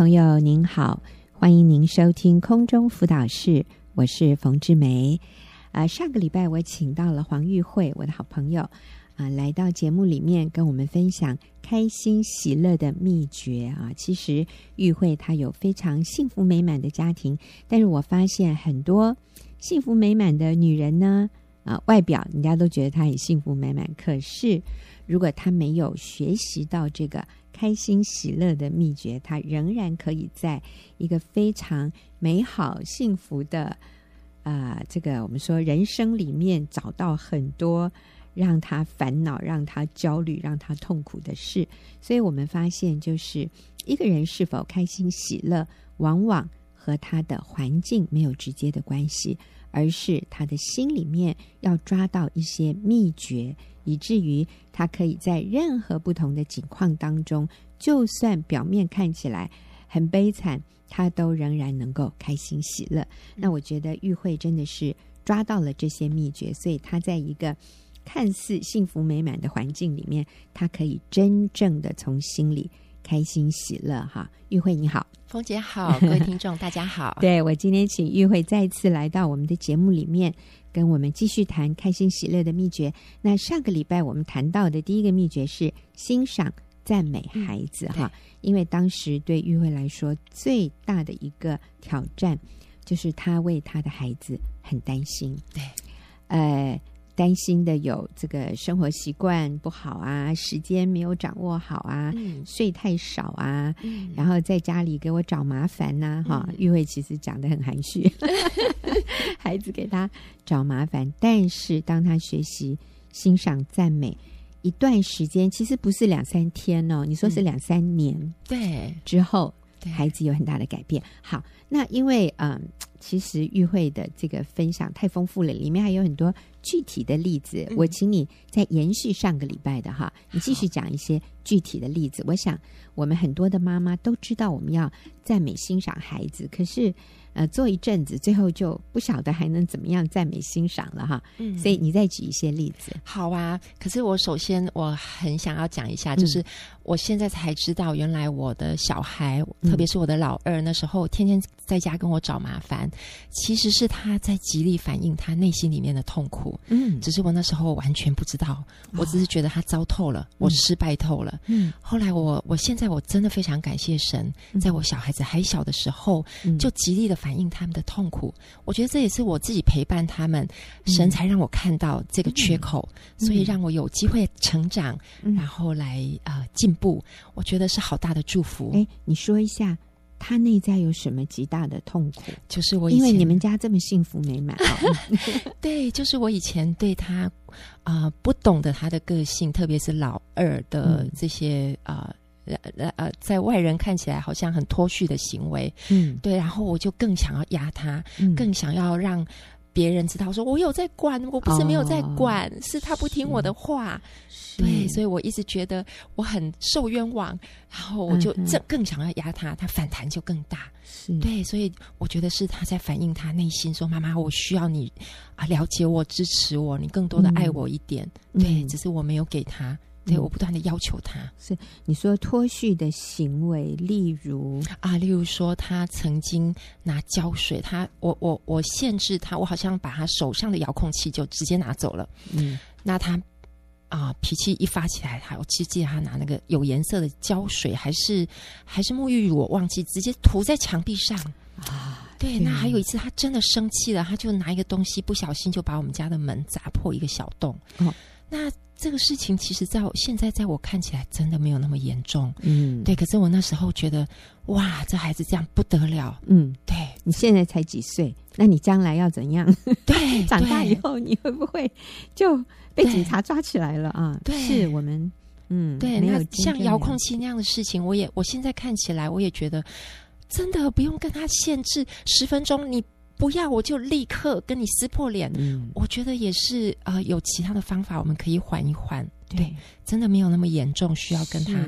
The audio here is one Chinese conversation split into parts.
朋友您好，欢迎您收听空中辅导室，我是冯志梅。啊、上个礼拜我请到了黄玉慧，我的好朋友，啊、来到节目里面跟我们分享开心喜乐的秘诀啊。其实玉慧她有非常幸福美满的家庭，但是我发现很多幸福美满的女人呢，啊、外表人家都觉得她很幸福美满，可是如果她没有学习到这个开心喜乐的秘诀，他仍然可以在一个非常美好幸福的。啊、这个我们说人生里面找到很多让他烦恼、让他焦虑、让他痛苦的事，所以我们发现，就是一个人是否开心喜乐，往往和他的环境没有直接的关系，而是他的心里面要抓到一些秘诀，以至于他可以在任何不同的境况当中，就算表面看起来很悲惨。他都仍然能够开心喜乐，那我觉得玉慧真的是抓到了这些秘诀，所以他在一个看似幸福美满的环境里面，他可以真正的从心里开心喜乐。哈，玉慧你好，冯姐好，各位听众大家好。对，我今天请玉慧再次来到我们的节目里面，跟我们继续谈开心喜乐的秘诀。那上个礼拜我们谈到的第一个秘诀是欣赏。赞美孩子哈，因为当时对玉慧来说最大的一个挑战，就是她为她的孩子很担心。对，呃，担心的有这个生活习惯不好啊，时间没有掌握好啊，嗯、睡太少啊，嗯、然后在家里给我找麻烦呐、啊。哈、嗯，玉慧其实讲的很含蓄，孩子给他找麻烦，但是当他学习欣赏赞美。一段时间其实不是两三天哦，你说是两三年，嗯、对，之后孩子有很大的改变。好，那因为嗯，其实玉慧的这个分享太丰富了，里面还有很多具体的例子。嗯、我请你再延续上个礼拜的哈，你继续讲一些具体的例子。我想我们很多的妈妈都知道我们要赞美欣赏孩子，可是。呃，做一阵子，最后就不晓得还能怎么样赞美欣赏了哈。嗯，所以你再举一些例子。好啊，可是我首先我很想要讲一下，就是我现在才知道，原来我的小孩，嗯、特别是我的老二，那时候天天在家跟我找麻烦，其实是他在极力反映他内心里面的痛苦。嗯，只是我那时候完全不知道，我只是觉得他糟透了，哦、我失败透了。嗯，后来我我现在我真的非常感谢神，在我小孩子还小的时候，嗯、就极力的。反映他们的痛苦，我觉得这也是我自己陪伴他们，神才让我看到这个缺口，嗯、所以让我有机会成长，嗯、然后来呃进步。我觉得是好大的祝福。哎，你说一下，他内在有什么极大的痛苦？就是我因为你们家这么幸福美满，对，就是我以前对他啊、呃、不懂得他的个性，特别是老二的这些啊。呃呃呃，在外人看起来好像很脱序的行为，嗯，对，然后我就更想要压他，嗯、更想要让别人知道，说我有在管，我不是没有在管，哦、是他不听我的话，对，所以我一直觉得我很受冤枉，然后我就这更想要压他，他反弹就更大，是。对，所以我觉得是他在反映他内心，说妈妈，我需要你啊，了解我，支持我，你更多的爱我一点，嗯、对，只是我没有给他。对，我不断的要求他，是你说脱序的行为，例如啊，例如说他曾经拿胶水，他我我我限制他，我好像把他手上的遥控器就直接拿走了。嗯，那他啊脾气一发起来，他我其实记得他拿那个有颜色的胶水，还是还是沐浴乳，我忘记直接涂在墙壁上啊。对，那还有一次他真的生气了，他就拿一个东西不小心就把我们家的门砸破一个小洞。哦，那。这个事情其实在我现在在我看起来真的没有那么严重，嗯，对。可是我那时候觉得，哇，这孩子这样不得了，嗯，对。你现在才几岁？那你将来要怎样？对，长大以后你会不会就被警察抓起来了啊？对，是我们，嗯，对。那像遥控器那样的事情，我也我现在看起来，我也觉得真的不用跟他限制十分钟，你。不要，我就立刻跟你撕破脸。嗯，我觉得也是，呃，有其他的方法，我们可以缓一缓。对，对，真的没有那么严重，需要跟他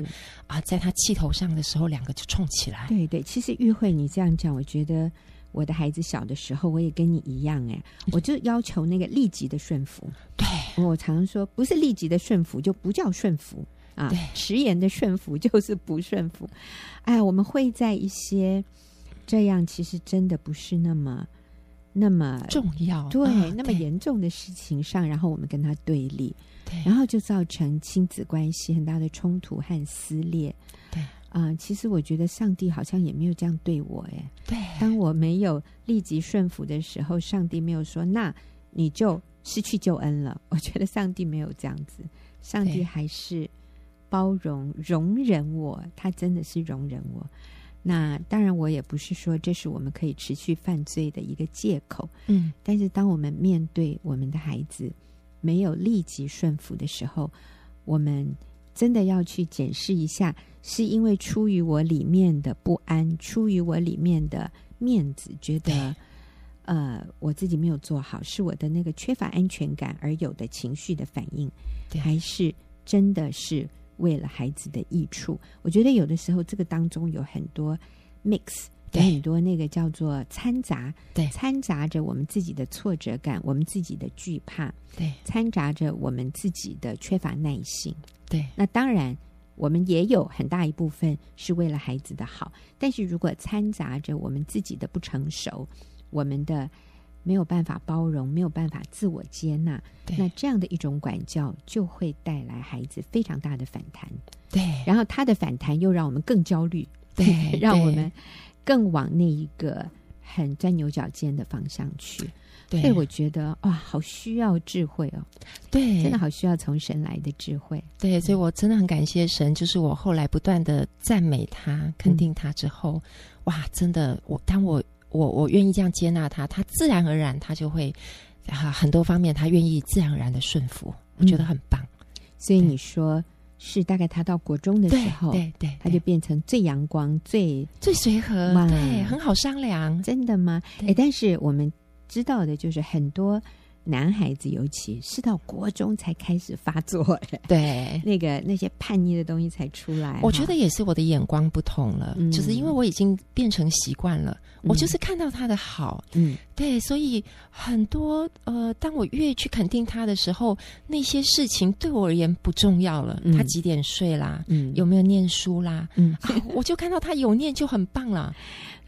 啊、呃，在他气头上的时候，两个就冲起来。对对，其实玉慧你这样讲，我觉得我的孩子小的时候，我也跟你一样，哎，我就要求那个立即的顺服。对，我常常说，不是立即的顺服，就不叫顺服。啊，迟延的顺服就是不顺服。哎，我们会在一些这样其实真的不是那么那么重要，对，啊、那么严重的事情上，然后我们跟他对立，对，然后就造成亲子关系很大的冲突和撕裂。对啊、呃，其实我觉得上帝好像也没有这样对我，哎，对，当我没有立即顺服的时候，上帝没有说那你就失去救恩了。我觉得上帝没有这样子，上帝还是。包容、容忍我，他真的是容忍我。那当然，我也不是说这是我们可以持续犯罪的一个借口。嗯，但是当我们面对我们的孩子没有立即顺服的时候，我们真的要去检视一下，是因为出于我里面的不安，出于我里面的面子，觉得呃我自己没有做好，是我的那个缺乏安全感而有的情绪的反应，还是真的是？为了孩子的益处，我觉得有的时候这个当中有很多 mix，有很多那个叫做掺杂，对，掺杂着我们自己的挫折感，我们自己的惧怕，对，掺杂着我们自己的缺乏耐心，对。那当然，我们也有很大一部分是为了孩子的好，但是如果掺杂着我们自己的不成熟，我们的。没有办法包容，没有办法自我接纳，那这样的一种管教就会带来孩子非常大的反弹。对，然后他的反弹又让我们更焦虑，对，让我们更往那一个很钻牛角尖的方向去。对，所以我觉得哇，好需要智慧哦，对，真的好需要从神来的智慧。对，所以我真的很感谢神，就是我后来不断的赞美他、肯定他之后，嗯、哇，真的，我当我。我我愿意这样接纳他，他自然而然他就会啊很多方面他愿意自然而然的顺服，我觉得很棒。嗯、所以你说是大概他到国中的时候，对对，对，他就变成最阳光、最最随和，对，很好商量。真的吗？哎，但是我们知道的就是很多。男孩子尤其是到国中才开始发作，对，那个那些叛逆的东西才出来。我觉得也是我的眼光不同了，嗯、就是因为我已经变成习惯了，嗯、我就是看到他的好，嗯，对，所以很多呃，当我越去肯定他的时候，那些事情对我而言不重要了。嗯、他几点睡啦？嗯，有没有念书啦？嗯、啊，我就看到他有念就很棒了。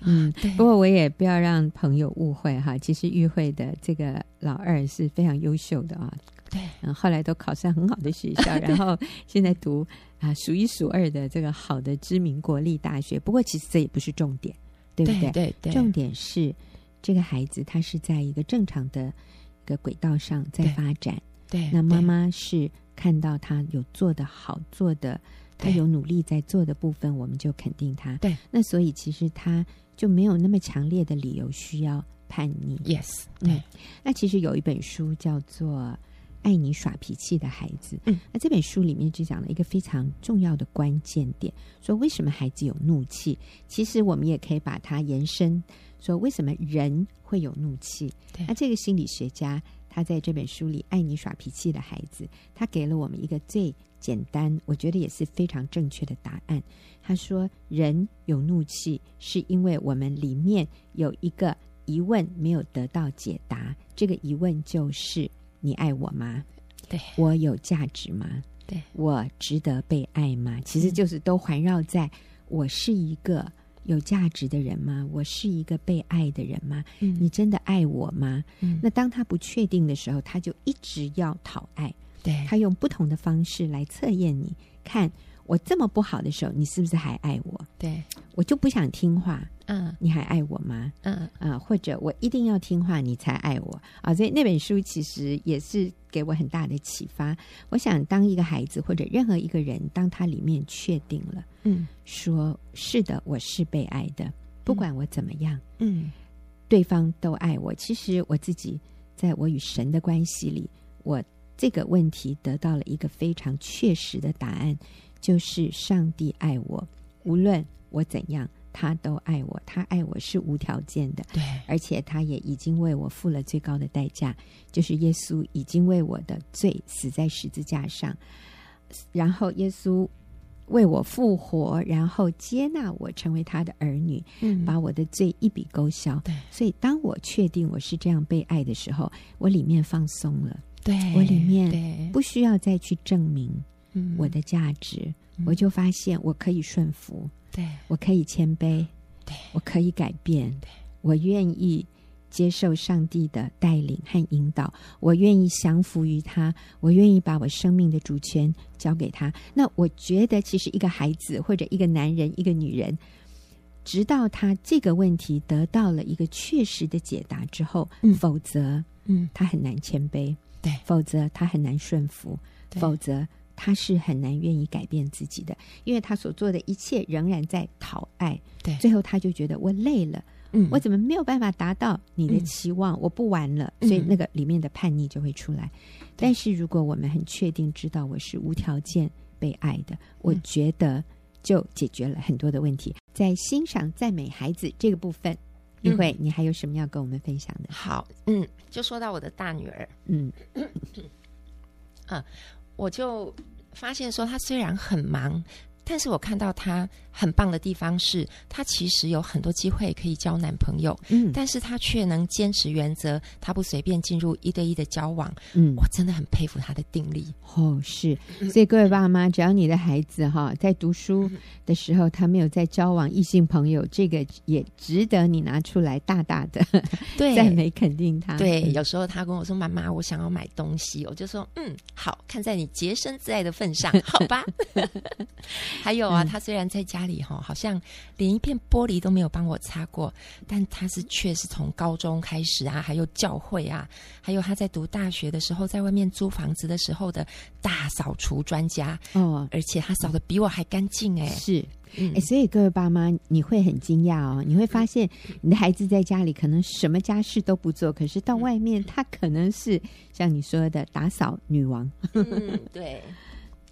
嗯，对。不过我也不要让朋友误会哈，其实育会的这个老二是非常优秀的啊。对，嗯，后来都考上很好的学校，然后现在读啊数一数二的这个好的知名国立大学。不过其实这也不是重点，对不对？对对，对。重点是这个孩子他是在一个正常的一个轨道上在发展。对。对，那妈妈是看到他有做的好，做的他有努力在做的部分，我们就肯定他。对。那所以其实他。就没有那么强烈的理由需要叛逆。Yes，对。嗯，那其实有一本书叫做《爱你耍脾气的孩子》。嗯，那这本书里面就讲了一个非常重要的关键点，说为什么孩子有怒气？其实我们也可以把它延伸，说为什么人会有怒气？对。那这个心理学家他在这本书里《爱你耍脾气的孩子》，他给了我们一个最简单，我觉得也是非常正确的答案。他说：“人有怒气，是因为我们里面有一个疑问没有得到解答。这个疑问就是：你爱我吗？对，我有价值吗？对，我值得被爱吗？其实就是都环绕在：我是一个有价值的人吗？我是一个被爱的人吗？嗯，你真的爱我吗？嗯，那当他不确定的时候，他就一直要讨爱。对，他用不同的方式来测验你，看。”我这么不好的时候，你是不是还爱我？对，我就不想听话，嗯，你还爱我吗？嗯啊、呃，或者我一定要听话，你才爱我啊？所以那本书其实也是给我很大的启发。我想，当一个孩子或者任何一个人，当他里面确定了，嗯，说是的，我是被爱的，不管我怎么样，嗯，对方都爱我。其实我自己在我与神的关系里，我这个问题得到了一个非常确实的答案。就是上帝爱我，无论我怎样，他都爱我。他爱我是无条件的，对，而且他也已经为我付了最高的代价，就是耶稣已经为我的罪死在十字架上，然后耶稣为我复活，然后接纳我成为他的儿女，嗯，把我的罪一笔勾销。对，所以当我确定我是这样被爱的时候，我里面放松了，对，我里面不需要再去证明。我的价值，嗯、我就发现我可以顺服，对，我可以谦卑，对，我可以改变，对，我愿意接受上帝的带领和引导，我愿意降服于他，我愿意把我生命的主权交给他。那我觉得，其实一个孩子或者一个男人、一个女人，直到他这个问题得到了一个确实的解答之后，嗯、否则，嗯，他很难谦卑。对，否则他很难顺服，否则他是很难愿意改变自己的，因为他所做的一切仍然在讨爱。对，最后他就觉得我累了，嗯，我怎么没有办法达到你的期望？嗯、我不玩了，所以那个里面的叛逆就会出来。嗯、但是如果我们很确定知道我是无条件被爱的，我觉得就解决了很多的问题。嗯、在欣赏赞美孩子这个部分。玉慧，嗯、你还有什么要跟我们分享的？好，嗯，就说到我的大女儿，嗯，啊，我就发现说，他虽然很忙。但是我看到他很棒的地方是，他其实有很多机会可以交男朋友，嗯，但是他却能坚持原则，他不随便进入一对一的交往，嗯，我真的很佩服他的定力。哦，是，所以各位爸妈，只要你的孩子哈在读书的时候，他没有在交往异性朋友，这个也值得你拿出来大大的对 赞美肯定他。对，有时候他跟我说：“妈妈，我想要买东西。”我就说：“嗯，好，看在你洁身自爱的份上，好吧。” 还有啊，他虽然在家里哈，好像连一片玻璃都没有帮我擦过，但他是确实从高中开始啊，还有教会啊，还有他在读大学的时候，在外面租房子的时候的大扫除专家哦，而且他扫的比我还干净哎，是，哎、嗯，所以各位爸妈，你会很惊讶哦，你会发现你的孩子在家里可能什么家事都不做，可是到外面他可能是像你说的打扫女王，嗯，对。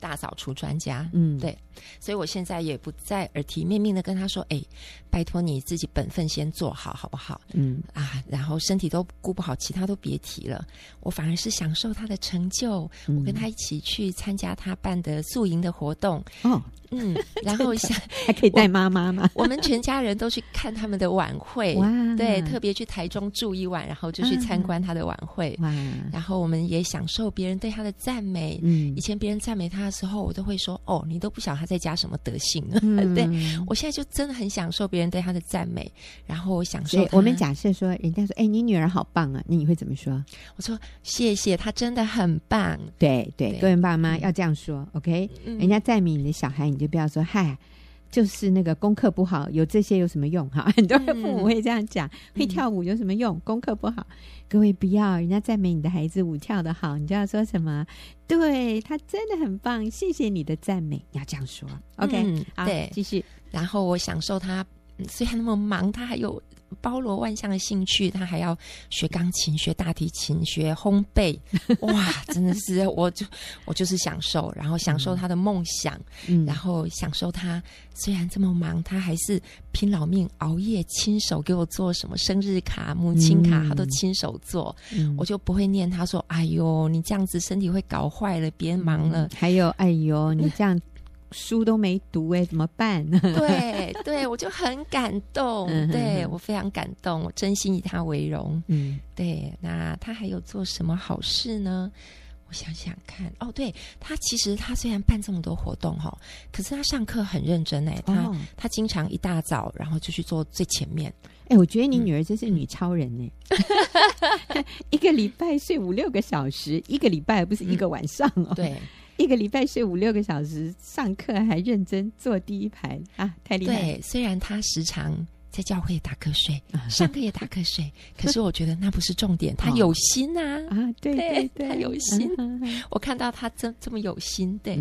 大扫除专家，嗯，对，所以我现在也不再耳提面命的跟他说：“哎，拜托你自己本分先做好，好不好？”嗯啊，然后身体都顾不好，其他都别提了。我反而是享受他的成就，嗯、我跟他一起去参加他办的宿营的活动。哦。嗯，然后想 还可以带妈妈吗？我们全家人都去看他们的晚会，哇！对，特别去台中住一晚，然后就去参观他的晚会，哇！然后我们也享受别人对他的赞美。嗯，以前别人赞美他的时候，我都会说：“哦，你都不晓得他在家什么德性。”嗯，对，我现在就真的很享受别人对他的赞美，然后我享受。我们假设说，人家说：“哎，你女儿好棒啊！”那你会怎么说？我说：“谢谢，她真的很棒。”对对，各位爸妈要这样说，OK？人家赞美你的小孩，你就不要说嗨，就是那个功课不好，有这些有什么用？哈，很多父母会这样讲，嗯、会跳舞有什么用？功课不好，各位不要，人家赞美你的孩子舞跳得好，你就要说什么？对，他真的很棒，谢谢你的赞美，你要这样说。OK，、嗯、好，对，继续。然后我享受他，虽然那么忙，他还有。包罗万象的兴趣，他还要学钢琴、学大提琴、学烘焙，哇，真的是，我就我就是享受，然后享受他的梦想，嗯，然后享受他虽然这么忙，他还是拼老命熬夜，亲手给我做什么生日卡、母亲卡，他都亲手做，嗯，我就不会念他说：“哎呦，你这样子身体会搞坏了，别忙了。”还有，哎呦，你这样。书都没读哎，怎么办？对对，我就很感动，对我非常感动，我真心以他为荣。嗯，对，那他还有做什么好事呢？我想想看，哦，对他其实他虽然办这么多活动哈，可是他上课很认真哎，他、哦、他经常一大早然后就去坐最前面。哎，我觉得你女儿真是女超人呢，嗯、一个礼拜睡五六个小时，一个礼拜不是一个晚上哦。嗯、对。一个礼拜睡五六个小时，上课还认真坐第一排啊，太厉害！对，虽然他时常在教会打瞌睡，上课也打瞌睡，可是我觉得那不是重点，他有心啊啊！对对对，他有心，我看到他这这么有心，对，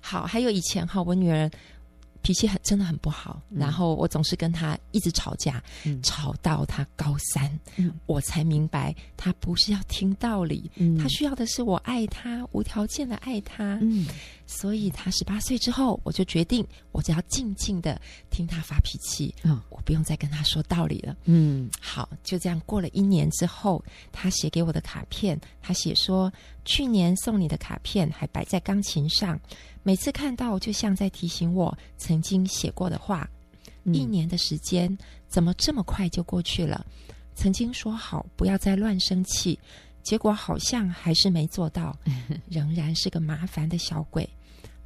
好，还有以前哈，我女儿。脾气很真的很不好，嗯、然后我总是跟他一直吵架，嗯、吵到他高三，嗯、我才明白他不是要听道理，嗯、他需要的是我爱他，无条件的爱他。嗯、所以他十八岁之后，我就决定，我只要静静的听他发脾气，嗯、我不用再跟他说道理了。嗯，好，就这样过了一年之后，他写给我的卡片，他写说，去年送你的卡片还摆在钢琴上。每次看到，就像在提醒我曾经写过的话。嗯、一年的时间怎么这么快就过去了？曾经说好不要再乱生气，结果好像还是没做到，仍然是个麻烦的小鬼。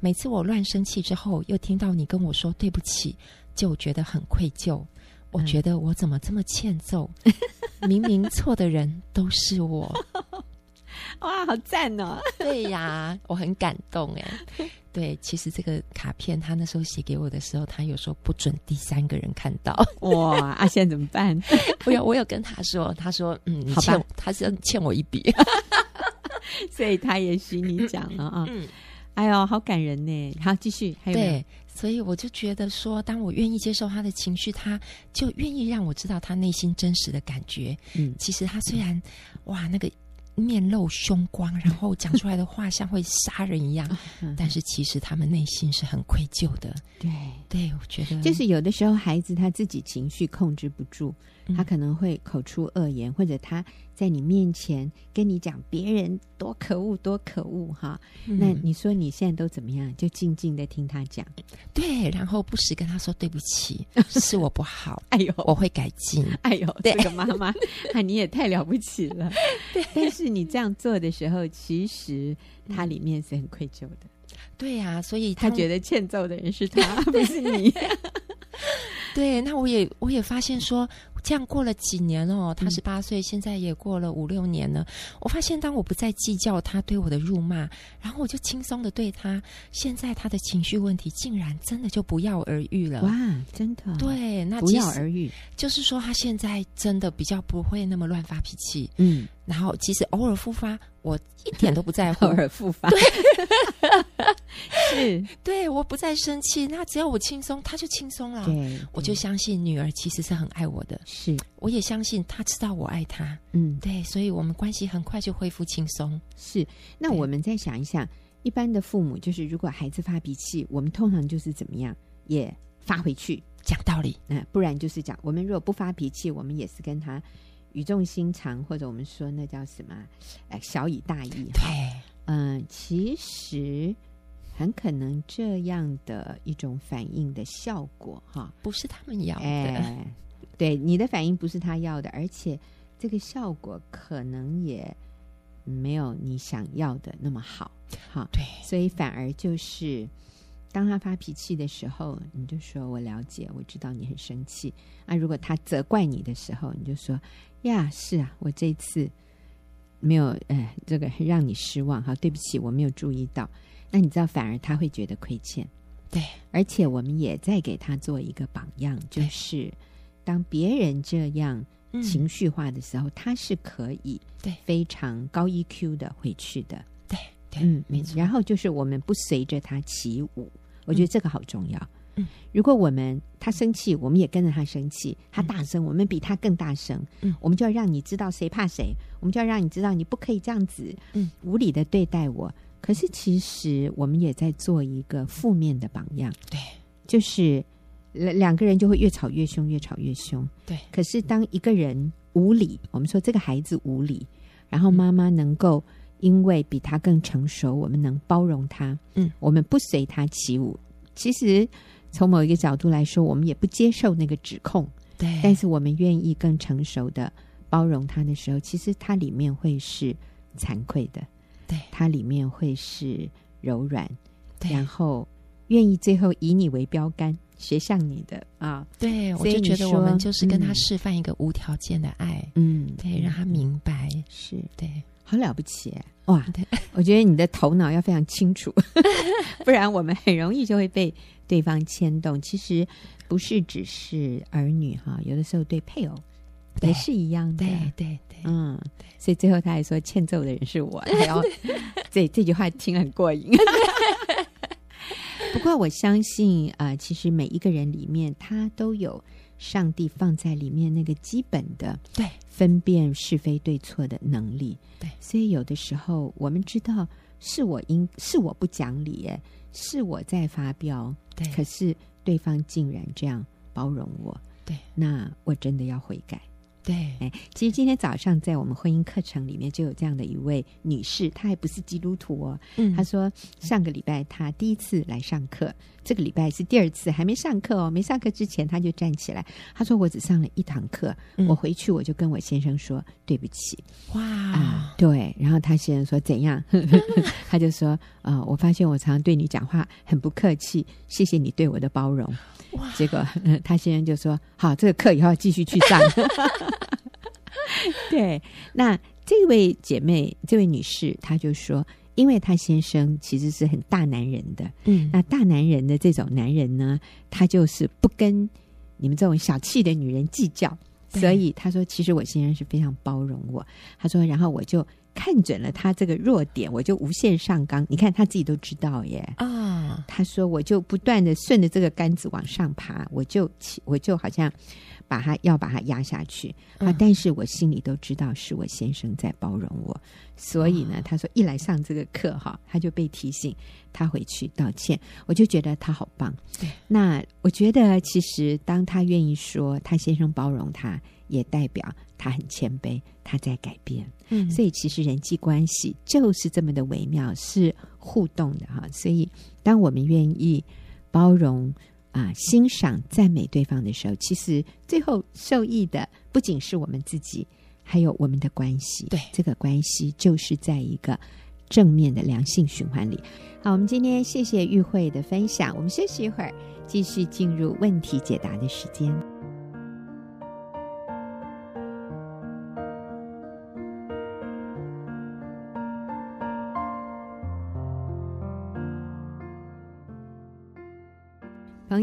每次我乱生气之后，又听到你跟我说对不起，就觉得很愧疚。我觉得我怎么这么欠揍？明明错的人都是我。哇，好赞哦！对呀，我很感动哎。对，其实这个卡片他那时候写给我的时候，他有说不准第三个人看到。哇，啊，现在怎么办？我有，我有跟他说，他说嗯，你欠，他是要欠我一笔，所以他也许你讲了啊。嗯，哎呦，好感人呢。好，继续。还有没有？对，所以我就觉得说，当我愿意接受他的情绪，他就愿意让我知道他内心真实的感觉。嗯，其实他虽然，哇，那个。面露凶光，然后讲出来的话像会杀人一样，但是其实他们内心是很愧疚的。对，对，我觉得就是有的时候孩子他自己情绪控制不住，他可能会口出恶言，或者他。在你面前跟你讲别人多可恶多可恶哈，嗯、那你说你现在都怎么样？就静静的听他讲，对，然后不时跟他说对不起，是我不好，哎呦，我会改进，哎呦，对这个妈妈 啊，你也太了不起了。对，但是你这样做的时候，其实他里面是很愧疚的。对呀、啊，所以他，他觉得欠揍的人是他，不是你。对，那我也我也发现说。这样过了几年哦，他十八岁，现在也过了五六年了。嗯、我发现，当我不再计较他对我的辱骂，然后我就轻松的对他，现在他的情绪问题竟然真的就不药而愈了。哇，真的？对，那不药而愈，就是说他现在真的比较不会那么乱发脾气。嗯。然后，其实偶尔复发，我一点都不在乎。偶尔复发，对，是，对，我不再生气。那只要我轻松，他就轻松了。对，我就相信女儿其实是很爱我的。是，我也相信他知道我爱他。嗯，对，所以我们关系很快就恢复轻松。是，那我们再想一想，一般的父母就是，如果孩子发脾气，我们通常就是怎么样，也发回去讲道理。嗯，不然就是讲，我们如果不发脾气，我们也是跟他。语重心长，或者我们说那叫什么？哎，小以大义。对，嗯、呃，其实很可能这样的一种反应的效果，哈，不是他们要的。哎，对，你的反应不是他要的，而且这个效果可能也没有你想要的那么好。哈，对，所以反而就是。当他发脾气的时候，你就说：“我了解，我知道你很生气。”啊，如果他责怪你的时候，你就说：“呀，是啊，我这次没有，哎，这个让你失望，哈，对不起，我没有注意到。”那你知道，反而他会觉得亏欠。对，而且我们也在给他做一个榜样，就是当别人这样情绪化的时候，嗯、他是可以对非常高 EQ 的回去的。对，对嗯，没错。然后就是我们不随着他起舞。我觉得这个好重要。嗯，如果我们他生气，我们也跟着他生气；他大声，我们比他更大声。嗯，我们就要让你知道谁怕谁，我们就要让你知道你不可以这样子，嗯，无理的对待我。可是其实我们也在做一个负面的榜样。对，就是两两个人就会越吵越凶，越吵越凶。对。可是当一个人无理，我们说这个孩子无理，然后妈妈能够。因为比他更成熟，我们能包容他。嗯，我们不随他起舞。其实从某一个角度来说，我们也不接受那个指控。对，但是我们愿意更成熟的包容他的时候，其实他里面会是惭愧的。对，他里面会是柔软。对，然后愿意最后以你为标杆，学像你的啊。对，我就觉得我们就是跟他示范一个无条件的爱。嗯，对，让他明白。是对。好了不起哇！对，我觉得你的头脑要非常清楚，不然我们很容易就会被对方牵动。其实不是只是儿女哈，有的时候对配偶也是一样的。对对对，对嗯，所以最后他还说欠揍的人是我。然后 这这句话听很过瘾。不过我相信啊、呃，其实每一个人里面他都有。上帝放在里面那个基本的对。分辨是非对错的能力，对，所以有的时候我们知道是我应是我不讲理，哎，是我在发飙，对，可是对方竟然这样包容我，对，那我真的要悔改，对，哎，其实今天早上在我们婚姻课程里面就有这样的一位女士，她还不是基督徒哦。嗯，她说上个礼拜她第一次来上课，这个礼拜是第二次，还没上课哦。没上课之前，他就站起来，他说：“我只上了一堂课，嗯、我回去我就跟我先生说对不起。”哇、嗯，对。然后他先生说怎样？他就说：“啊、呃，我发现我常常对你讲话很不客气，谢谢你对我的包容。”哇！结果 他先生就说：“好，这个课以后要继续去上。”对，那这位姐妹，这位女士，她就说，因为她先生其实是很大男人的，嗯，那大男人的这种男人呢，他就是不跟你们这种小气的女人计较，所以他说，其实我先生是非常包容我。他说，然后我就。看准了他这个弱点，我就无限上纲。你看他自己都知道耶啊！他说我就不断的顺着这个杆子往上爬，我就我就好像把他要把他压下去啊！但是我心里都知道是我先生在包容我，所以呢，他说一来上这个课哈，他就被提醒他回去道歉，我就觉得他好棒。那我觉得其实当他愿意说他先生包容他。也代表他很谦卑，他在改变。嗯，所以其实人际关系就是这么的微妙，是互动的哈。所以当我们愿意包容啊、欣赏、赞美对方的时候，其实最后受益的不仅是我们自己，还有我们的关系。对，这个关系就是在一个正面的良性循环里。好，我们今天谢谢玉慧的分享，我们休息一会儿，继续进入问题解答的时间。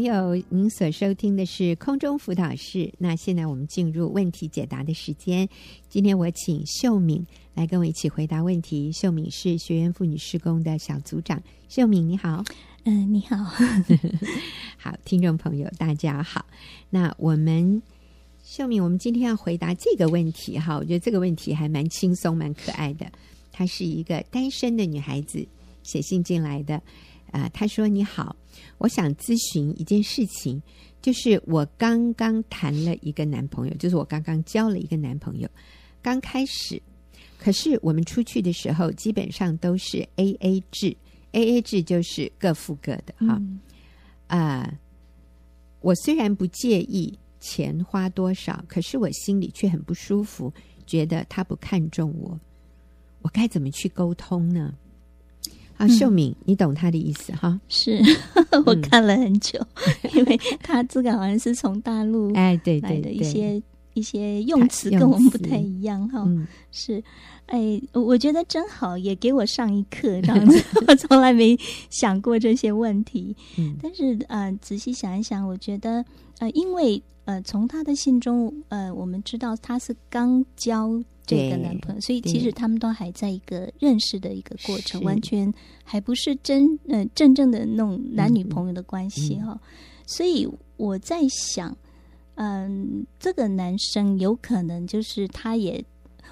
朋友，您所收听的是空中辅导室。那现在我们进入问题解答的时间。今天我请秀敏来跟我一起回答问题。秀敏是学员妇女施工的小组长。秀敏，你好。嗯、呃，你好。好，听众朋友，大家好。那我们秀敏，我们今天要回答这个问题哈。我觉得这个问题还蛮轻松、蛮可爱的。她是一个单身的女孩子写信进来的。啊、呃，她说：“你好。”我想咨询一件事情，就是我刚刚谈了一个男朋友，就是我刚刚交了一个男朋友，刚开始，可是我们出去的时候基本上都是 A A 制，A A 制就是各付各的哈。啊、嗯呃，我虽然不介意钱花多少，可是我心里却很不舒服，觉得他不看重我，我该怎么去沟通呢？啊，秀敏，嗯、你懂他的意思哈？是 我看了很久，嗯、因为他这个好像是从大陆哎，对对来的一些一些用词跟我们不太一样哈。嗯、是，哎，我觉得真好，也给我上一课这样子。我 从来没想过这些问题，嗯、但是呃，仔细想一想，我觉得呃，因为呃，从他的信中呃，我们知道他是刚交。这个男朋友，所以其实他们都还在一个认识的一个过程，完全还不是真嗯、呃、真正的那种男女朋友的关系哈。嗯嗯、所以我在想，嗯，这个男生有可能就是他也，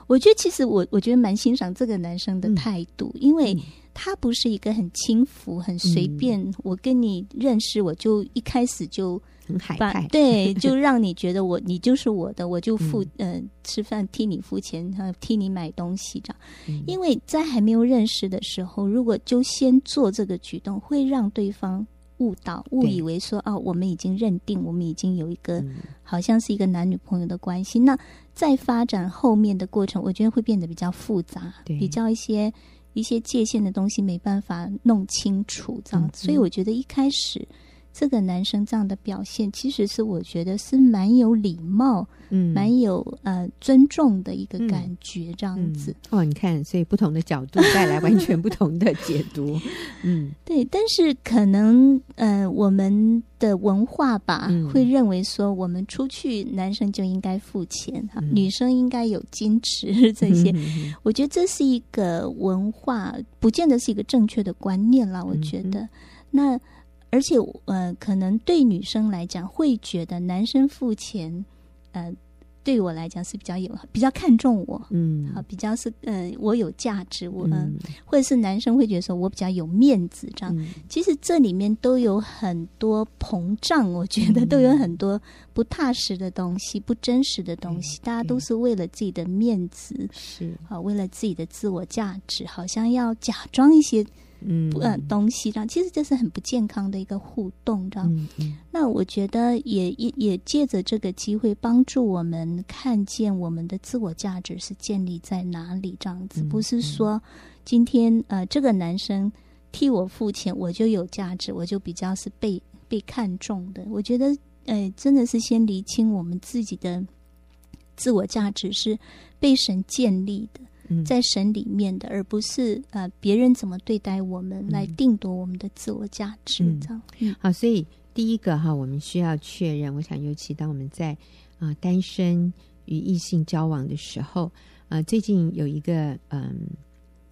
我觉得其实我我觉得蛮欣赏这个男生的态度，嗯、因为他不是一个很轻浮、很随便。嗯、我跟你认识，我就一开始就。很海派，对，就让你觉得我你就是我的，我就付嗯、呃、吃饭替你付钱，哈，替你买东西这样。嗯、因为在还没有认识的时候，如果就先做这个举动，会让对方误导、误以为说哦，我们已经认定，我们已经有一个、嗯、好像是一个男女朋友的关系。那在发展后面的过程，我觉得会变得比较复杂，比较一些一些界限的东西没办法弄清楚这样子。嗯、所以我觉得一开始。这个男生这样的表现，其实是我觉得是蛮有礼貌，嗯，蛮有呃尊重的一个感觉，这样子、嗯嗯。哦，你看，所以不同的角度带来完全不同的解读，嗯，对。但是可能呃，我们的文化吧，嗯、会认为说，我们出去男生就应该付钱哈，嗯、女生应该有矜持这些。嗯、我觉得这是一个文化，不见得是一个正确的观念啦。我觉得、嗯、那。而且，呃，可能对女生来讲，会觉得男生付钱，呃，对我来讲是比较有比较看重我，嗯，好，比较是呃我有价值，我、呃、嗯，或者是男生会觉得说我比较有面子这样。嗯、其实这里面都有很多膨胀，我觉得都有很多不踏实的东西，不真实的东西。大家都是为了自己的面子，是好，为了自己的自我价值，好像要假装一些。嗯，呃，东西这样，其实这是很不健康的一个互动，这样。嗯嗯、那我觉得也也也借着这个机会，帮助我们看见我们的自我价值是建立在哪里，这样子，不是说今天呃这个男生替我付钱，我就有价值，我就比较是被被看重的。我觉得，呃，真的是先厘清我们自己的自我价值是被神建立的。在神里面的，而不是呃别人怎么对待我们来定夺我们的自我价值。这样，嗯，好，所以第一个哈，我们需要确认。我想，尤其当我们在啊、呃、单身与异性交往的时候，啊、呃，最近有一个嗯、呃、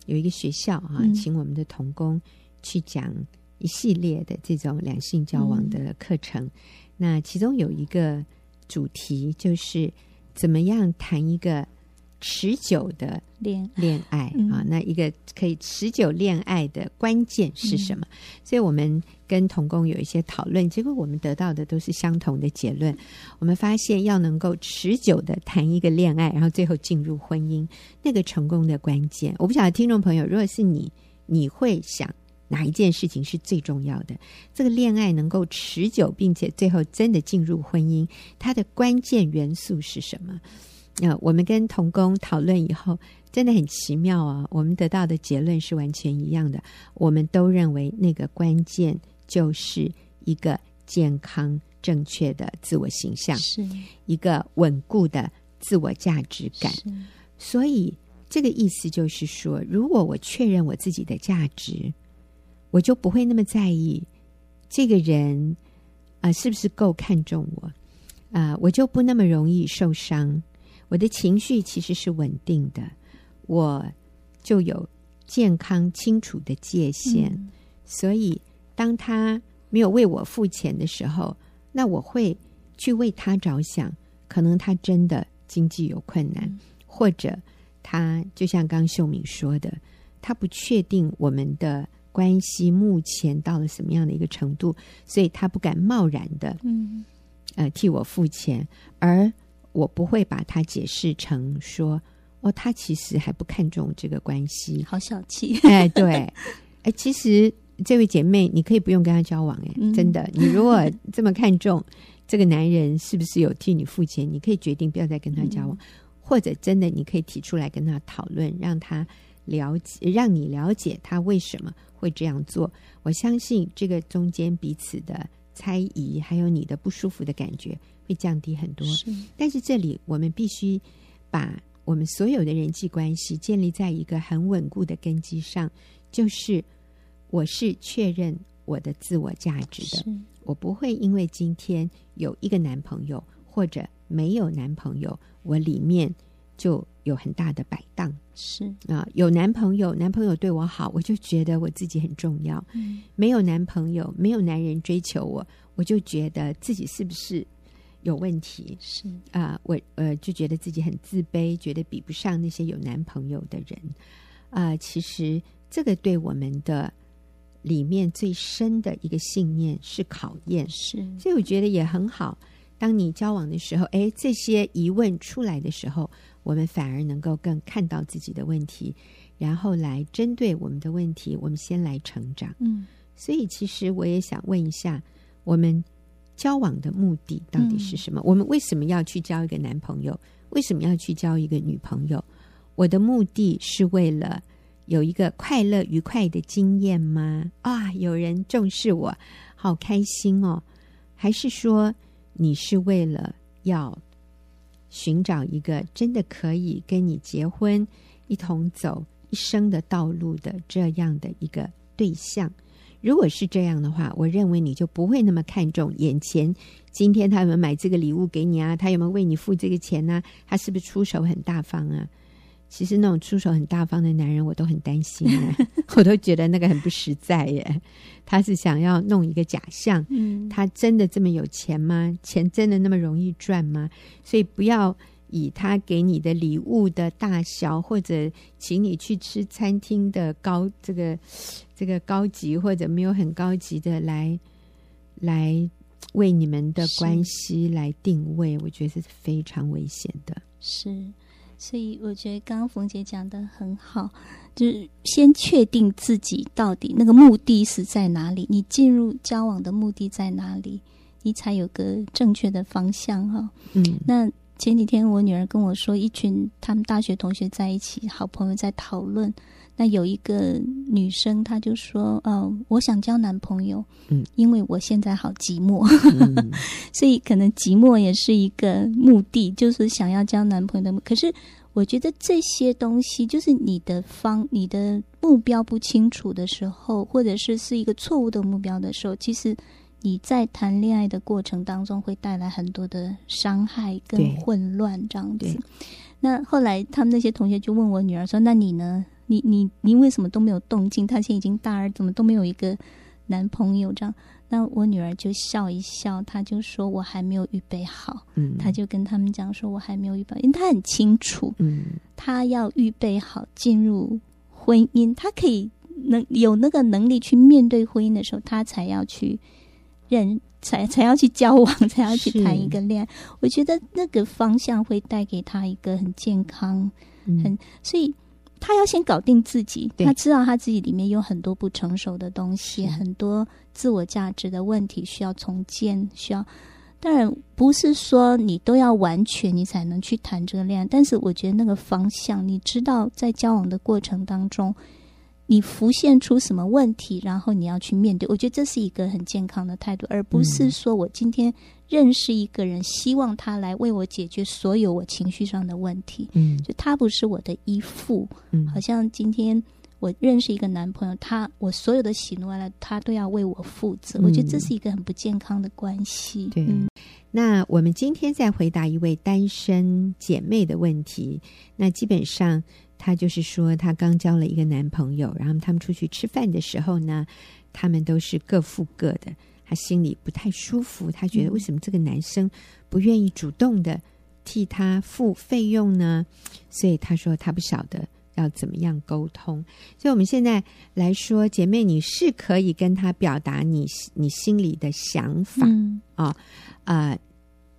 有一个学校哈、啊，请我们的童工去讲一系列的这种两性交往的课程。嗯、那其中有一个主题就是怎么样谈一个。持久的恋恋爱啊，那一个可以持久恋爱的关键是什么？嗯、所以我们跟童工有一些讨论，结果我们得到的都是相同的结论。我们发现要能够持久的谈一个恋爱，然后最后进入婚姻，那个成功的关键，我不晓得听众朋友，如果是你，你会想哪一件事情是最重要的？这个恋爱能够持久，并且最后真的进入婚姻，它的关键元素是什么？那、呃、我们跟童工讨论以后，真的很奇妙啊！我们得到的结论是完全一样的。我们都认为那个关键就是一个健康正确的自我形象，是一个稳固的自我价值感。所以这个意思就是说，如果我确认我自己的价值，我就不会那么在意这个人啊、呃、是不是够看重我啊、呃，我就不那么容易受伤。我的情绪其实是稳定的，我就有健康清楚的界限，嗯、所以当他没有为我付钱的时候，那我会去为他着想。可能他真的经济有困难，嗯、或者他就像刚秀敏说的，他不确定我们的关系目前到了什么样的一个程度，所以他不敢贸然的，嗯，呃，替我付钱，而。我不会把它解释成说，哦，他其实还不看重这个关系，好小气。哎，对，哎，其实这位姐妹，你可以不用跟他交往，哎，嗯、真的，你如果这么看重这个男人是不是有替你付钱，你可以决定不要再跟他交往，嗯、或者真的你可以提出来跟他讨论，让他了解，让你了解他为什么会这样做。我相信这个中间彼此的猜疑，还有你的不舒服的感觉。会降低很多，是。但是这里我们必须把我们所有的人际关系建立在一个很稳固的根基上，就是我是确认我的自我价值的，我不会因为今天有一个男朋友或者没有男朋友，我里面就有很大的摆荡。是。啊，有男朋友，男朋友对我好，我就觉得我自己很重要；嗯、没有男朋友，没有男人追求我，我就觉得自己是不是？有问题是啊、呃，我呃就觉得自己很自卑，觉得比不上那些有男朋友的人啊、呃。其实这个对我们的里面最深的一个信念是考验，是。所以我觉得也很好。当你交往的时候，哎，这些疑问出来的时候，我们反而能够更看到自己的问题，然后来针对我们的问题，我们先来成长。嗯，所以其实我也想问一下我们。交往的目的到底是什么？嗯、我们为什么要去交一个男朋友？为什么要去交一个女朋友？我的目的是为了有一个快乐愉快的经验吗？啊，有人重视我，好开心哦！还是说你是为了要寻找一个真的可以跟你结婚、一同走一生的道路的这样的一个对象？如果是这样的话，我认为你就不会那么看重眼前。今天他有没有买这个礼物给你啊？他有没有为你付这个钱呢、啊？他是不是出手很大方啊？其实那种出手很大方的男人，我都很担心啊，我都觉得那个很不实在耶。他是想要弄一个假象，嗯，他真的这么有钱吗？钱真的那么容易赚吗？所以不要以他给你的礼物的大小，或者请你去吃餐厅的高这个这个高级或者没有很高级的来来为你们的关系来定位，我觉得是非常危险的。是，所以我觉得刚刚冯姐讲的很好，就是先确定自己到底那个目的是在哪里，你进入交往的目的在哪里，你才有个正确的方向哈。嗯，那。前几天我女儿跟我说，一群他们大学同学在一起，好朋友在讨论。那有一个女生，她就说：“哦，我想交男朋友，嗯，因为我现在好寂寞，嗯、所以可能寂寞也是一个目的，就是想要交男朋友的。可是我觉得这些东西，就是你的方、你的目标不清楚的时候，或者是是一个错误的目标的时候，其实。”你在谈恋爱的过程当中会带来很多的伤害跟混乱，这样子。那后来他们那些同学就问我女儿说：“那你呢？你你你为什么都没有动静？他现在已经大二，怎么都没有一个男朋友？”这样，那我女儿就笑一笑，她就说：“我还没有预备好。”嗯，她就跟他们讲说：“我还没有预备好，因为她很清楚，嗯，她要预备好进入婚姻，她可以能有那个能力去面对婚姻的时候，她才要去。”认才才要去交往，才要去谈一个恋爱。我觉得那个方向会带给他一个很健康，嗯、很所以他要先搞定自己。他知道他自己里面有很多不成熟的东西，很多自我价值的问题需要重建。需要当然不是说你都要完全你才能去谈这个恋爱，但是我觉得那个方向，你知道在交往的过程当中。你浮现出什么问题，然后你要去面对。我觉得这是一个很健康的态度，而不是说我今天认识一个人，希望他来为我解决所有我情绪上的问题。嗯，就他不是我的依附。嗯，好像今天我认识一个男朋友，他我所有的喜怒哀乐，他都要为我负责。我觉得这是一个很不健康的关系。对，嗯，那我们今天再回答一位单身姐妹的问题。那基本上。她就是说，她刚交了一个男朋友，然后他们出去吃饭的时候呢，他们都是各付各的。她心里不太舒服，她觉得为什么这个男生不愿意主动的替她付费用呢？所以她说她不晓得要怎么样沟通。所以我们现在来说，姐妹，你是可以跟他表达你你心里的想法啊、嗯哦，呃，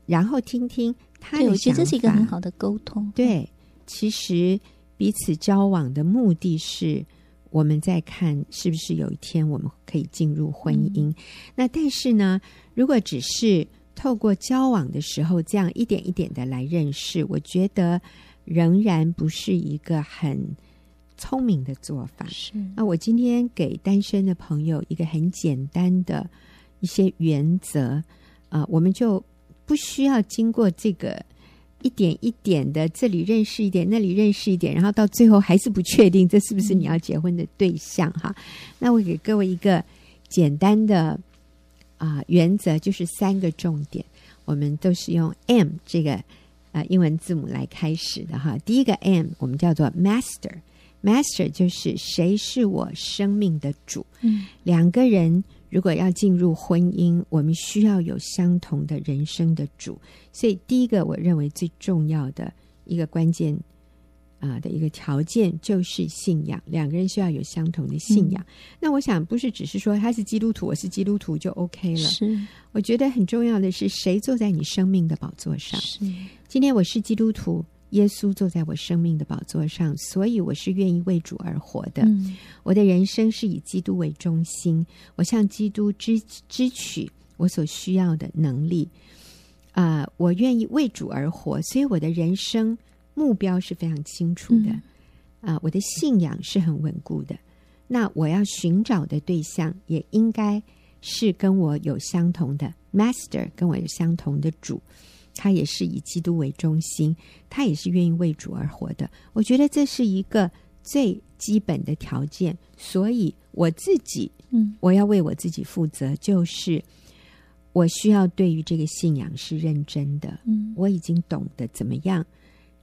然后听听他的想法。我觉得这是一个很好的沟通。对，其实。彼此交往的目的是，我们在看是不是有一天我们可以进入婚姻。嗯、那但是呢，如果只是透过交往的时候这样一点一点的来认识，我觉得仍然不是一个很聪明的做法。是。那我今天给单身的朋友一个很简单的一些原则啊、呃，我们就不需要经过这个。一点一点的，这里认识一点，那里认识一点，然后到最后还是不确定这是不是你要结婚的对象哈。那我给各位一个简单的啊、呃、原则，就是三个重点，我们都是用 M 这个啊、呃、英文字母来开始的哈。第一个 M 我们叫做 Master，Master 就是谁是我生命的主。嗯，两个人。如果要进入婚姻，我们需要有相同的人生的主。所以，第一个我认为最重要的一个关键啊、呃、的一个条件就是信仰。两个人需要有相同的信仰。嗯、那我想不是只是说他是基督徒，我是基督徒就 OK 了。是，我觉得很重要的是谁坐在你生命的宝座上。是，今天我是基督徒。耶稣坐在我生命的宝座上，所以我是愿意为主而活的。嗯、我的人生是以基督为中心，我向基督支支取我所需要的能力。啊、呃，我愿意为主而活，所以我的人生目标是非常清楚的。啊、嗯呃，我的信仰是很稳固的。那我要寻找的对象也应该是跟我有相同的 Master，跟我有相同的主。他也是以基督为中心，他也是愿意为主而活的。我觉得这是一个最基本的条件。所以我自己，嗯，我要为我自己负责，就是我需要对于这个信仰是认真的。嗯，我已经懂得怎么样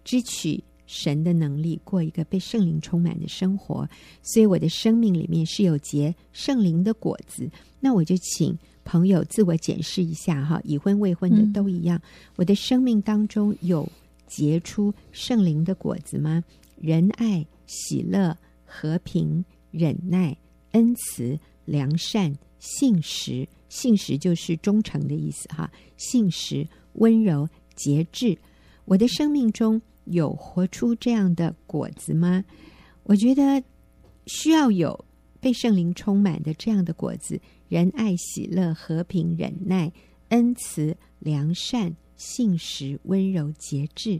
支取神的能力，过一个被圣灵充满的生活。所以我的生命里面是有结圣灵的果子。那我就请。朋友，自我检视一下哈，已婚未婚的都一样。嗯、我的生命当中有结出圣灵的果子吗？仁爱、喜乐、和平、忍耐、恩慈、良善、信实。信实就是忠诚的意思哈。信实、温柔、节制。我的生命中有活出这样的果子吗？我觉得需要有被圣灵充满的这样的果子：仁爱、喜乐、和平、忍耐、恩慈、良善、信实、温柔、节制。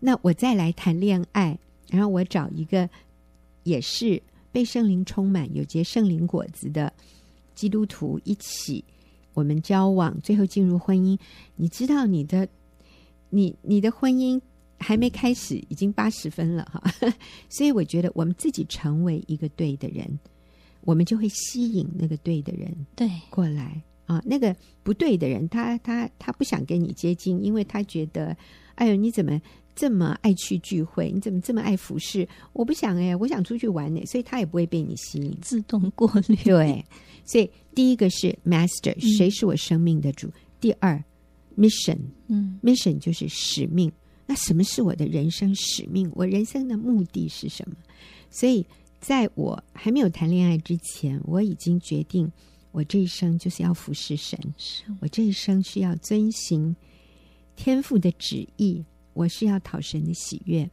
那我再来谈恋爱，然后我找一个也是被圣灵充满、有结圣灵果子的基督徒一起，我们交往，最后进入婚姻。你知道你的。你你的婚姻还没开始，已经八十分了哈，所以我觉得我们自己成为一个对的人，我们就会吸引那个对的人对过来啊。那个不对的人，他他他不想跟你接近，因为他觉得，哎呦，你怎么这么爱去聚会？你怎么这么爱服侍？我不想哎，我想出去玩呢，所以他也不会被你吸引，自动过滤。对，所以第一个是 Master，谁是我生命的主？嗯、第二。mission，嗯，mission 就是使命。那什么是我的人生使命？我人生的目的是什么？所以，在我还没有谈恋爱之前，我已经决定，我这一生就是要服侍神。我这一生是要遵行天父的旨意，我是要讨神的喜悦。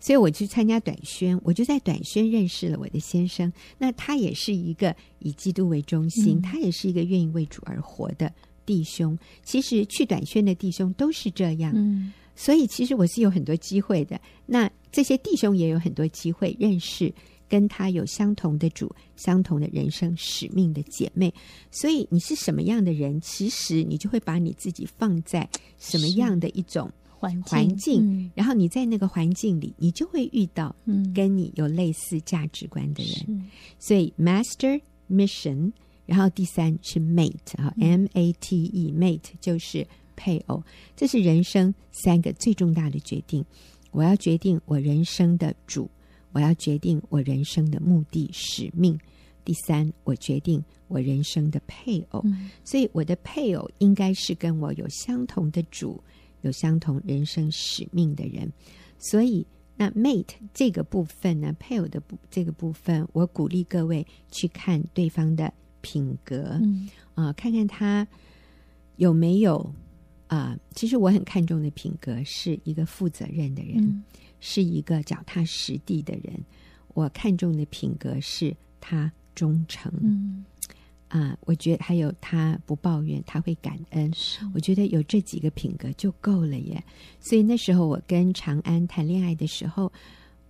所以我去参加短宣，我就在短宣认识了我的先生。那他也是一个以基督为中心，嗯、他也是一个愿意为主而活的。弟兄，其实去短宣的弟兄都是这样，嗯，所以其实我是有很多机会的。那这些弟兄也有很多机会认识跟他有相同的主、相同的人生使命的姐妹。所以你是什么样的人，其实你就会把你自己放在什么样的一种环环境，嗯，然后你在那个环境里，你就会遇到跟你有类似价值观的人。嗯，所以，Master Mission。然后第三是 mate 哈，M A T E，mate 就是配偶，这是人生三个最重大的决定。我要决定我人生的主，我要决定我人生的目的使命。第三，我决定我人生的配偶。嗯、所以我的配偶应该是跟我有相同的主、有相同人生使命的人。所以那 mate 这个部分呢，配偶的部这个部分，我鼓励各位去看对方的。品格，啊、嗯呃，看看他有没有啊、呃？其实我很看重的品格是一个负责任的人，嗯、是一个脚踏实地的人。我看重的品格是他忠诚，嗯啊、呃，我觉得还有他不抱怨，他会感恩。我觉得有这几个品格就够了耶。所以那时候我跟长安谈恋爱的时候，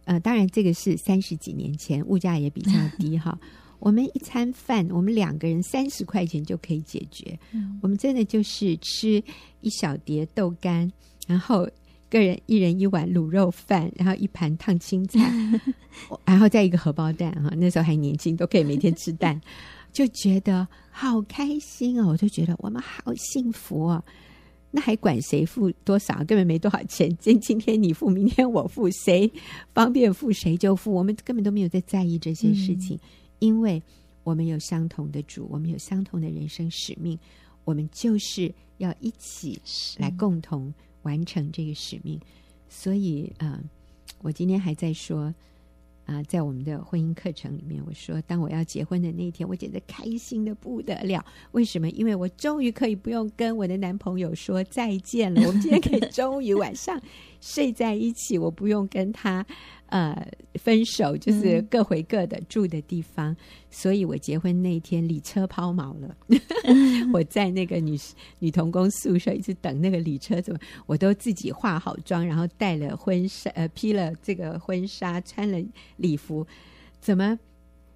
呃，当然这个是三十几年前，物价也比较低哈。我们一餐饭，我们两个人三十块钱就可以解决。嗯、我们真的就是吃一小碟豆干，然后个人一人一碗卤肉饭，然后一盘烫青菜，然后再一个荷包蛋哈。那时候还年轻，都可以每天吃蛋，就觉得好开心哦！我就觉得我们好幸福哦。那还管谁付多少？根本没多少钱。今今天你付，明天我付，谁方便付谁就付。我们根本都没有在在意这些事情。嗯因为我们有相同的主，我们有相同的人生使命，我们就是要一起来共同完成这个使命。所以，嗯、呃，我今天还在说。啊，在我们的婚姻课程里面，我说，当我要结婚的那一天，我简直开心的不得了。为什么？因为我终于可以不用跟我的男朋友说再见了。我们今天可以终于晚上睡在一起，我不用跟他呃分手，就是各回各的住的地方。嗯、所以我结婚那一天礼车抛锚了，我在那个女女童工宿舍一直等那个礼车，怎么我都自己化好妆，然后带了婚纱，呃，披了这个婚纱，穿了。礼服怎么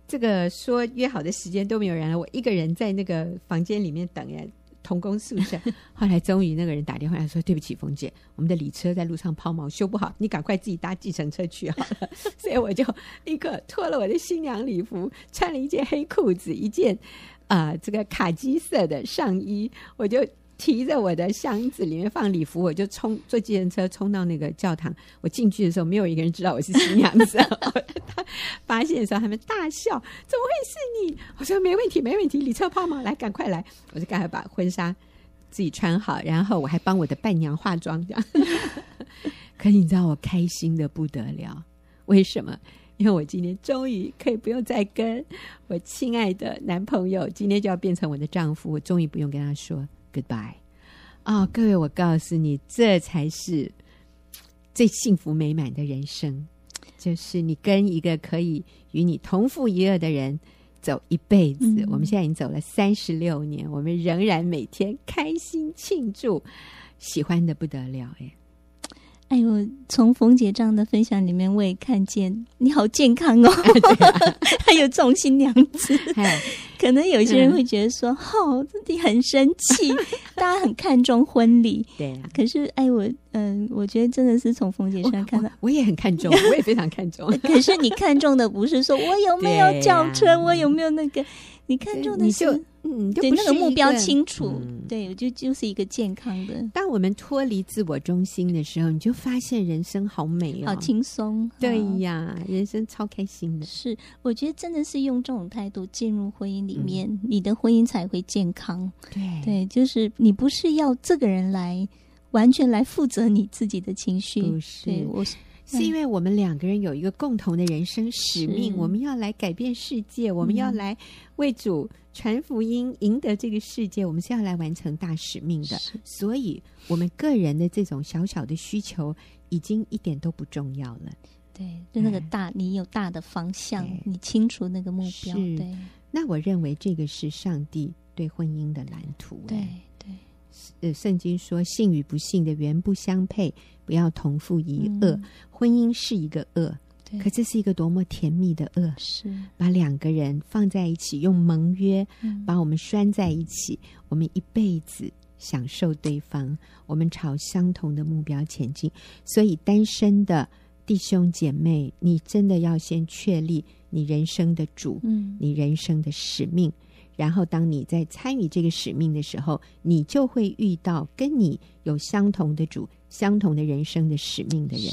这个说约好的时间都没有人来，我一个人在那个房间里面等呀，同工宿舍。后来终于那个人打电话来说：“对不起，冯姐，我们的礼车在路上抛锚，修不好，你赶快自己搭计程车去好了。”所以我就立刻脱了我的新娘礼服，穿了一件黑裤子，一件啊、呃、这个卡其色的上衣，我就。提着我的箱子，里面放礼服，我就冲坐计程车冲到那个教堂。我进去的时候，没有一个人知道我是新娘子。他发现的时候，他们大笑：“怎么会是你？”我说：“没问题，没问题，李车抛锚，来，赶快来！”我就赶快把婚纱自己穿好，然后我还帮我的伴娘化妆，这样。可你知道我开心的不得了，为什么？因为我今天终于可以不用再跟我亲爱的男朋友，今天就要变成我的丈夫，我终于不用跟他说 goodbye。哦，各位，我告诉你，这才是最幸福美满的人生，就是你跟一个可以与你同父一乐的人走一辈子。嗯、我们现在已经走了三十六年，我们仍然每天开心庆祝，喜欢的不得了，哎。哎呦，从冯姐这样的分享里面，我也看见你好健康哦，还有重新娘子。可能有些人会觉得说，哦，自己很生气，大家很看重婚礼。对啊，可是哎，我嗯，我觉得真的是从冯姐身上看到我，我也很看重，我也非常看重。可是你看重的不是说我有没有轿车，我有没有那个。你看中的是，嗯，对那个目标清楚，嗯、对，我就就是一个健康的。当我们脱离自我中心的时候，你就发现人生好美哦，好轻松。对呀，人生超开心的。是，我觉得真的是用这种态度进入婚姻里面，嗯、你的婚姻才会健康。对，对，就是你不是要这个人来完全来负责你自己的情绪，不是，对我。是因为我们两个人有一个共同的人生使命，我们要来改变世界，我们要来为主传福音，赢得这个世界，我们是要来完成大使命的。所以，我们个人的这种小小的需求，已经一点都不重要了。对，就那个大，你有大的方向，你清楚那个目标。对，那我认为这个是上帝对婚姻的蓝图。对对，呃，圣经说，信与不信的原不相配。不要同父一轭，嗯、婚姻是一个恶，可这是一个多么甜蜜的恶，是把两个人放在一起，用盟约、嗯、把我们拴在一起，我们一辈子享受对方，我们朝相同的目标前进。所以，单身的弟兄姐妹，你真的要先确立你人生的主，嗯、你人生的使命。然后，当你在参与这个使命的时候，你就会遇到跟你有相同的主。相同的人生的使命的人，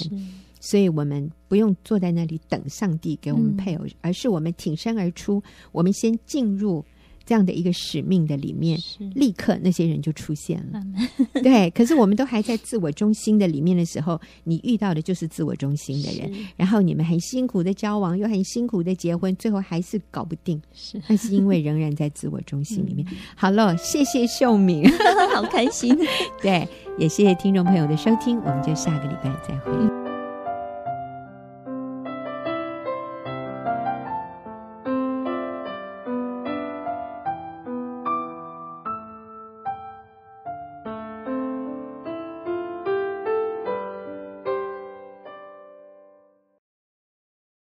所以我们不用坐在那里等上帝给我们配偶，嗯、而是我们挺身而出，我们先进入这样的一个使命的里面，是立刻那些人就出现了。对，可是我们都还在自我中心的里面的时候，你遇到的就是自我中心的人，然后你们很辛苦的交往，又很辛苦的结婚，最后还是搞不定，是，那是因为仍然在自我中心里面。嗯、好了，谢谢秀敏，好开心，对。也谢谢听众朋友的收听，我们就下个礼拜再会。